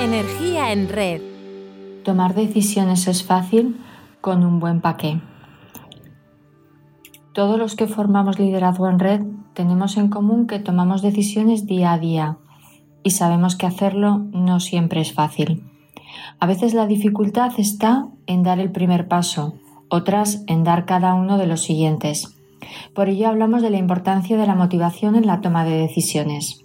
Energía en red. Tomar decisiones es fácil con un buen paqué. Todos los que formamos liderazgo en red tenemos en común que tomamos decisiones día a día y sabemos que hacerlo no siempre es fácil. A veces la dificultad está en dar el primer paso, otras en dar cada uno de los siguientes. Por ello hablamos de la importancia de la motivación en la toma de decisiones.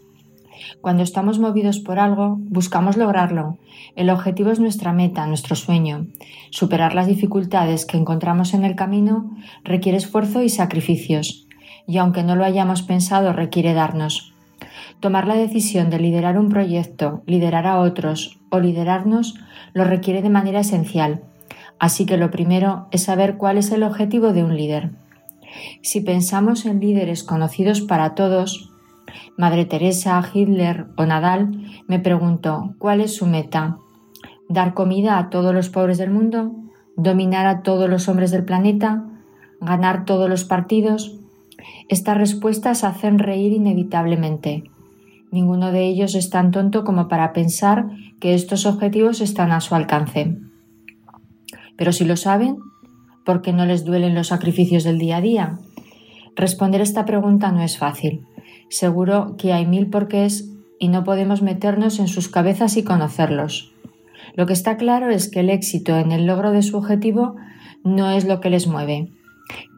Cuando estamos movidos por algo, buscamos lograrlo. El objetivo es nuestra meta, nuestro sueño. Superar las dificultades que encontramos en el camino requiere esfuerzo y sacrificios, y aunque no lo hayamos pensado, requiere darnos. Tomar la decisión de liderar un proyecto, liderar a otros o liderarnos lo requiere de manera esencial. Así que lo primero es saber cuál es el objetivo de un líder. Si pensamos en líderes conocidos para todos, Madre Teresa, Hitler o Nadal, me pregunto, ¿cuál es su meta? ¿Dar comida a todos los pobres del mundo? ¿Dominar a todos los hombres del planeta? ¿Ganar todos los partidos? Estas respuestas hacen reír inevitablemente. Ninguno de ellos es tan tonto como para pensar que estos objetivos están a su alcance. Pero si lo saben, ¿por qué no les duelen los sacrificios del día a día? Responder esta pregunta no es fácil. Seguro que hay mil porqués y no podemos meternos en sus cabezas y conocerlos. Lo que está claro es que el éxito en el logro de su objetivo no es lo que les mueve.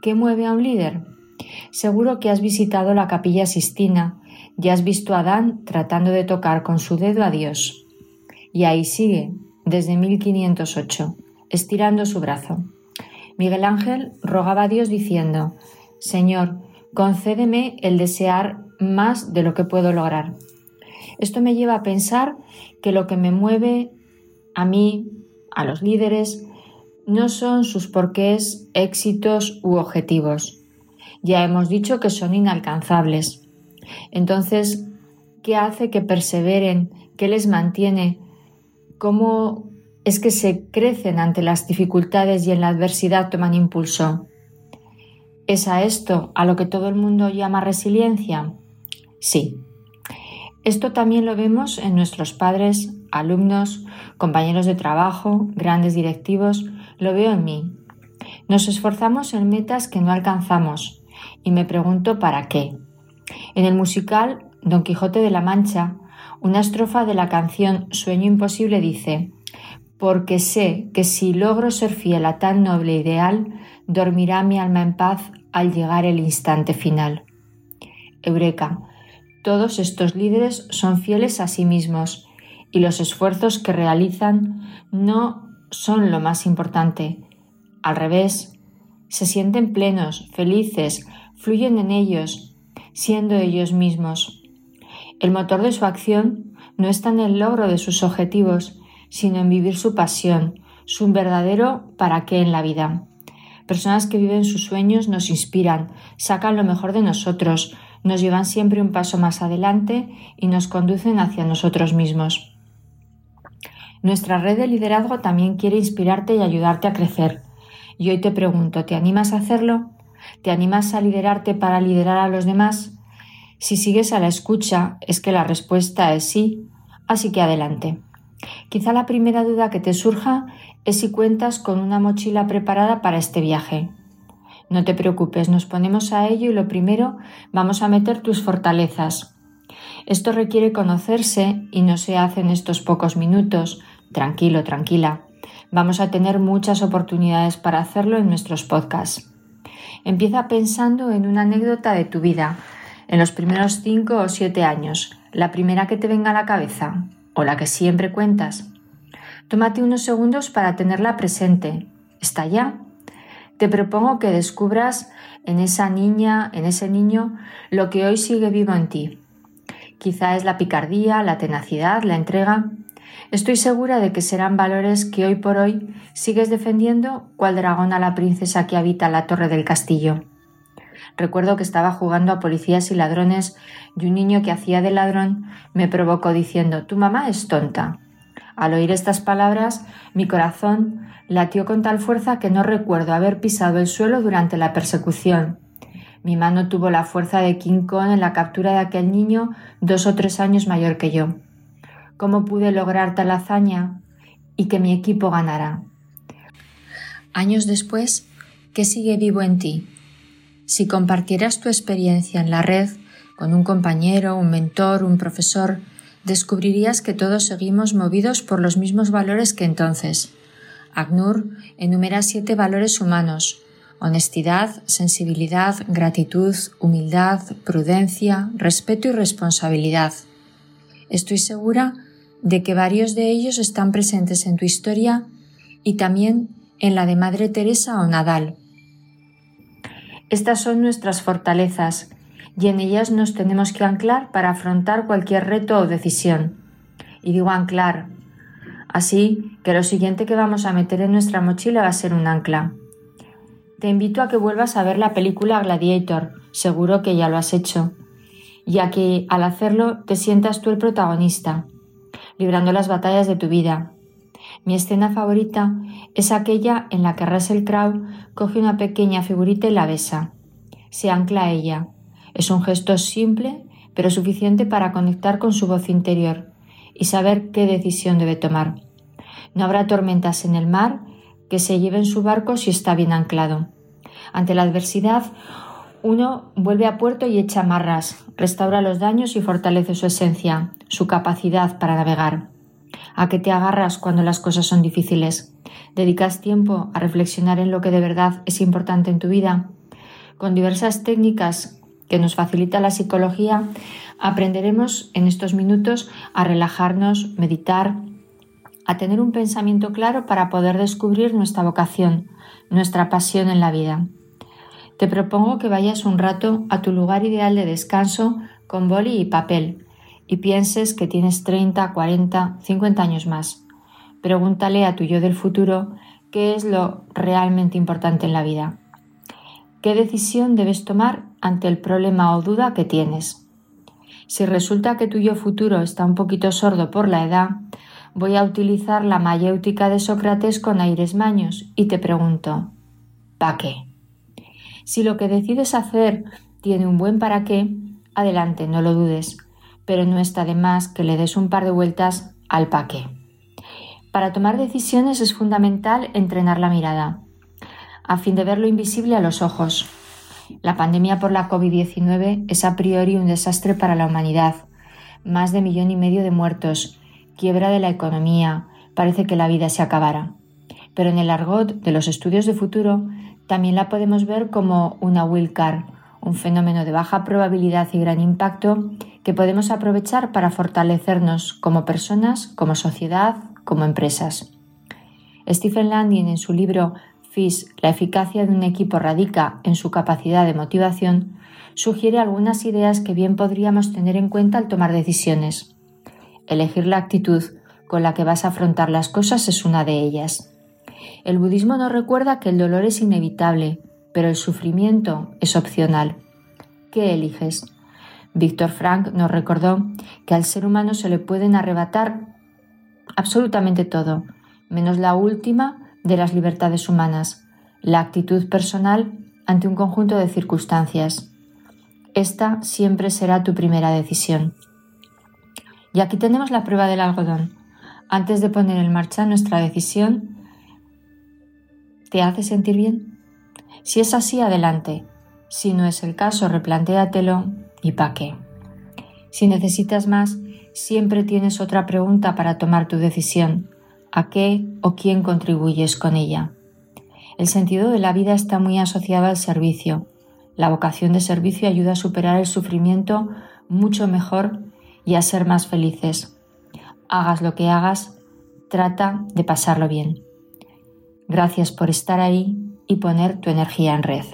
¿Qué mueve a un líder? Seguro que has visitado la capilla Sistina y has visto a Adán tratando de tocar con su dedo a Dios. Y ahí sigue, desde 1508, estirando su brazo. Miguel Ángel rogaba a Dios diciendo, Señor, concédeme el desear más de lo que puedo lograr. Esto me lleva a pensar que lo que me mueve a mí, a los líderes, no son sus porqués, éxitos u objetivos. Ya hemos dicho que son inalcanzables. Entonces, ¿qué hace que perseveren? ¿Qué les mantiene? ¿Cómo es que se crecen ante las dificultades y en la adversidad toman impulso? ¿Es a esto a lo que todo el mundo llama resiliencia? Sí. Esto también lo vemos en nuestros padres, alumnos, compañeros de trabajo, grandes directivos, lo veo en mí. Nos esforzamos en metas que no alcanzamos y me pregunto para qué. En el musical Don Quijote de la Mancha, una estrofa de la canción Sueño Imposible dice, porque sé que si logro ser fiel a tan noble ideal, dormirá mi alma en paz al llegar el instante final. Eureka, todos estos líderes son fieles a sí mismos y los esfuerzos que realizan no son lo más importante. Al revés, se sienten plenos, felices, fluyen en ellos, siendo ellos mismos. El motor de su acción no está en el logro de sus objetivos, sino en vivir su pasión, su verdadero para qué en la vida. Personas que viven sus sueños nos inspiran, sacan lo mejor de nosotros, nos llevan siempre un paso más adelante y nos conducen hacia nosotros mismos. Nuestra red de liderazgo también quiere inspirarte y ayudarte a crecer. Y hoy te pregunto, ¿te animas a hacerlo? ¿Te animas a liderarte para liderar a los demás? Si sigues a la escucha, es que la respuesta es sí, así que adelante. Quizá la primera duda que te surja es si cuentas con una mochila preparada para este viaje. No te preocupes, nos ponemos a ello y lo primero vamos a meter tus fortalezas. Esto requiere conocerse y no se hace en estos pocos minutos. Tranquilo, tranquila. Vamos a tener muchas oportunidades para hacerlo en nuestros podcasts. Empieza pensando en una anécdota de tu vida, en los primeros cinco o siete años, la primera que te venga a la cabeza o la que siempre cuentas. Tómate unos segundos para tenerla presente. ¿Está ya? Te propongo que descubras en esa niña, en ese niño, lo que hoy sigue vivo en ti. Quizá es la picardía, la tenacidad, la entrega. Estoy segura de que serán valores que hoy por hoy sigues defendiendo cual dragón a la princesa que habita la torre del castillo. Recuerdo que estaba jugando a policías y ladrones y un niño que hacía de ladrón me provocó diciendo Tu mamá es tonta. Al oír estas palabras, mi corazón latió con tal fuerza que no recuerdo haber pisado el suelo durante la persecución. Mi mano tuvo la fuerza de King Kong en la captura de aquel niño dos o tres años mayor que yo. cómo pude lograr tal hazaña y que mi equipo ganara. Años después, ¿qué sigue vivo en ti? Si compartieras tu experiencia en la red con un compañero, un mentor, un profesor, descubrirías que todos seguimos movidos por los mismos valores que entonces. ACNUR enumera siete valores humanos, honestidad, sensibilidad, gratitud, humildad, prudencia, respeto y responsabilidad. Estoy segura de que varios de ellos están presentes en tu historia y también en la de Madre Teresa o Nadal. Estas son nuestras fortalezas y en ellas nos tenemos que anclar para afrontar cualquier reto o decisión. Y digo anclar, así que lo siguiente que vamos a meter en nuestra mochila va a ser un ancla. Te invito a que vuelvas a ver la película Gladiator, seguro que ya lo has hecho, y a que al hacerlo te sientas tú el protagonista, librando las batallas de tu vida. Mi escena favorita es aquella en la que Russell Crowe coge una pequeña figurita y la besa. Se ancla a ella. Es un gesto simple, pero suficiente para conectar con su voz interior y saber qué decisión debe tomar. No habrá tormentas en el mar que se lleve en su barco si está bien anclado. Ante la adversidad, uno vuelve a puerto y echa marras, restaura los daños y fortalece su esencia, su capacidad para navegar. ¿A qué te agarras cuando las cosas son difíciles? ¿Dedicas tiempo a reflexionar en lo que de verdad es importante en tu vida? Con diversas técnicas que nos facilita la psicología, aprenderemos en estos minutos a relajarnos, meditar, a tener un pensamiento claro para poder descubrir nuestra vocación, nuestra pasión en la vida. Te propongo que vayas un rato a tu lugar ideal de descanso con boli y papel y pienses que tienes 30, 40, 50 años más. Pregúntale a tu yo del futuro qué es lo realmente importante en la vida. ¿Qué decisión debes tomar ante el problema o duda que tienes? Si resulta que tu yo futuro está un poquito sordo por la edad, voy a utilizar la mayéutica de Sócrates con aires maños y te pregunto, ¿para qué? Si lo que decides hacer tiene un buen para qué, adelante, no lo dudes, pero no está de más que le des un par de vueltas al para qué. Para tomar decisiones es fundamental entrenar la mirada, a fin de ver lo invisible a los ojos. La pandemia por la COVID-19 es a priori un desastre para la humanidad. Más de millón y medio de muertos, quiebra de la economía, parece que la vida se acabara. Pero en el argot de los estudios de futuro también la podemos ver como una will card, un fenómeno de baja probabilidad y gran impacto que podemos aprovechar para fortalecernos como personas, como sociedad, como empresas. Stephen Landing en su libro La eficacia de un equipo radica en su capacidad de motivación, sugiere algunas ideas que bien podríamos tener en cuenta al tomar decisiones. Elegir la actitud con la que vas a afrontar las cosas es una de ellas. El budismo nos recuerda que el dolor es inevitable, pero el sufrimiento es opcional. ¿Qué eliges? Víctor Frank nos recordó que al ser humano se le pueden arrebatar absolutamente todo, menos la última de las libertades humanas, la actitud personal ante un conjunto de circunstancias. Esta siempre será tu primera decisión. Y aquí tenemos la prueba del algodón. Antes de poner en marcha nuestra decisión, ¿te hace sentir bien? Si es así, adelante. Si no es el caso, replantéatelo y pa' qué. Si necesitas más, siempre tienes otra pregunta para tomar tu decisión. ¿A qué o quién contribuyes con ella? El sentido de la vida está muy asociado al servicio. La vocación de servicio ayuda a superar el sufrimiento mucho mejor y a ser más felices. Hagas lo que hagas, trata de pasarlo bien. Gracias por estar ahí y poner tu energía en red.